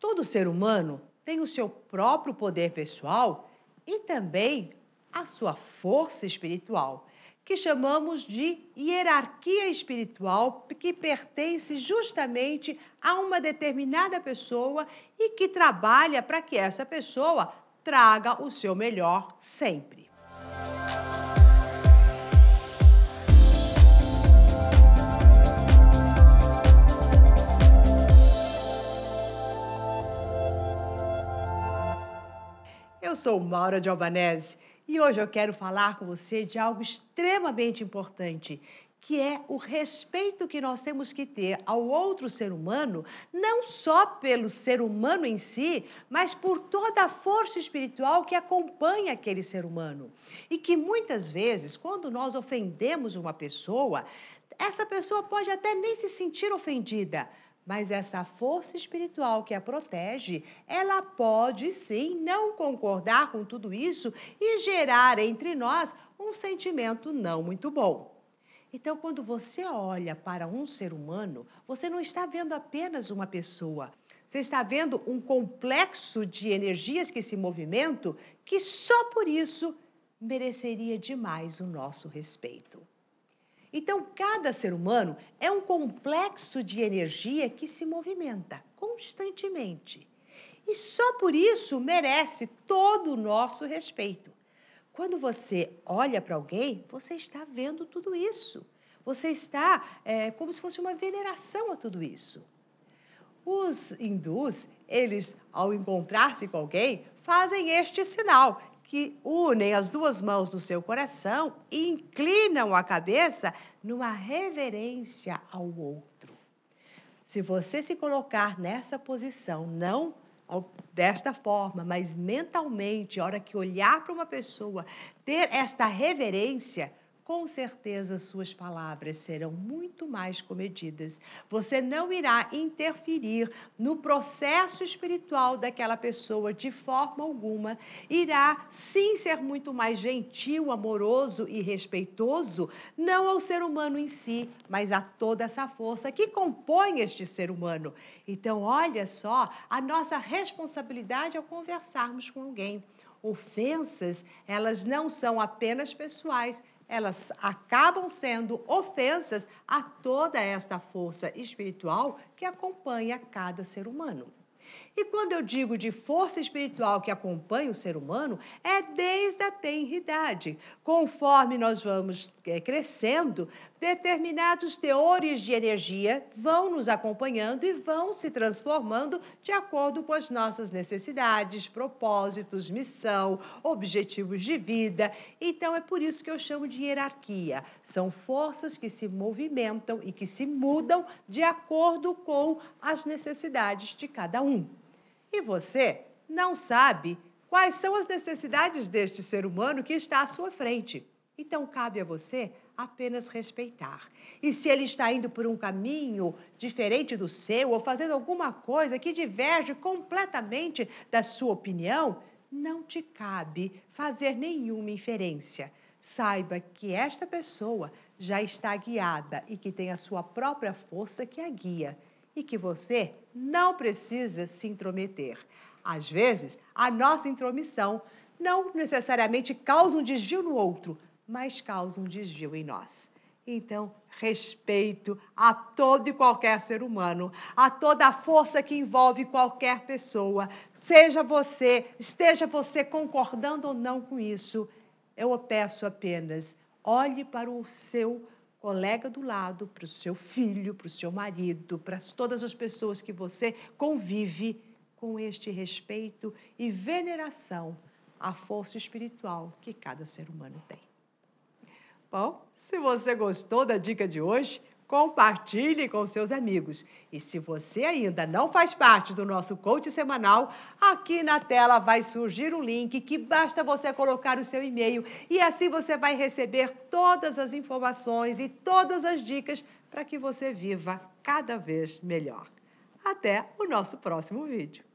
Todo ser humano tem o seu próprio poder pessoal e também a sua força espiritual, que chamamos de hierarquia espiritual, que pertence justamente a uma determinada pessoa e que trabalha para que essa pessoa traga o seu melhor sempre. Sou Maura de Albanese e hoje eu quero falar com você de algo extremamente importante, que é o respeito que nós temos que ter ao outro ser humano, não só pelo ser humano em si, mas por toda a força espiritual que acompanha aquele ser humano. E que muitas vezes, quando nós ofendemos uma pessoa, essa pessoa pode até nem se sentir ofendida, mas essa força espiritual que a protege, ela pode sim não concordar com tudo isso e gerar entre nós um sentimento não muito bom. Então, quando você olha para um ser humano, você não está vendo apenas uma pessoa. Você está vendo um complexo de energias que se movimentam que só por isso mereceria demais o nosso respeito. Então, cada ser humano é um complexo de energia que se movimenta constantemente. E só por isso merece todo o nosso respeito. Quando você olha para alguém, você está vendo tudo isso. Você está é, como se fosse uma veneração a tudo isso. Os hindus, eles, ao encontrar-se com alguém, fazem este sinal, que unem as duas mãos no seu coração e inclinam a cabeça numa reverência ao outro. Se você se colocar nessa posição, não desta forma, mas mentalmente, a hora que olhar para uma pessoa, ter esta reverência, com certeza suas palavras serão muito mais comedidas. Você não irá interferir no processo espiritual daquela pessoa de forma alguma. Irá sim ser muito mais gentil, amoroso e respeitoso, não ao ser humano em si, mas a toda essa força que compõe este ser humano. Então, olha só a nossa responsabilidade ao conversarmos com alguém. Ofensas, elas não são apenas pessoais, elas acabam sendo ofensas a toda esta força espiritual que acompanha cada ser humano. E quando eu digo de força espiritual que acompanha o ser humano, é desde a tenridade. Conforme nós vamos é, crescendo, determinados teores de energia vão nos acompanhando e vão se transformando de acordo com as nossas necessidades, propósitos, missão, objetivos de vida. Então é por isso que eu chamo de hierarquia. São forças que se movimentam e que se mudam de acordo com as necessidades de cada um. E você não sabe quais são as necessidades deste ser humano que está à sua frente. Então, cabe a você apenas respeitar. E se ele está indo por um caminho diferente do seu ou fazendo alguma coisa que diverge completamente da sua opinião, não te cabe fazer nenhuma inferência. Saiba que esta pessoa já está guiada e que tem a sua própria força que a guia e que você não precisa se intrometer. Às vezes, a nossa intromissão não necessariamente causa um desvio no outro, mas causa um desvio em nós. Então, respeito a todo e qualquer ser humano, a toda a força que envolve qualquer pessoa, seja você, esteja você concordando ou não com isso, eu peço apenas, olhe para o seu colega do lado, para o seu filho, para o seu marido, para todas as pessoas que você convive com este respeito e veneração à força espiritual que cada ser humano tem. Bom, se você gostou da dica de hoje, compartilhe com seus amigos. E se você ainda não faz parte do nosso coach semanal, aqui na tela vai surgir um link que basta você colocar o seu e-mail e assim você vai receber todas as informações e todas as dicas para que você viva cada vez melhor. Até o nosso próximo vídeo.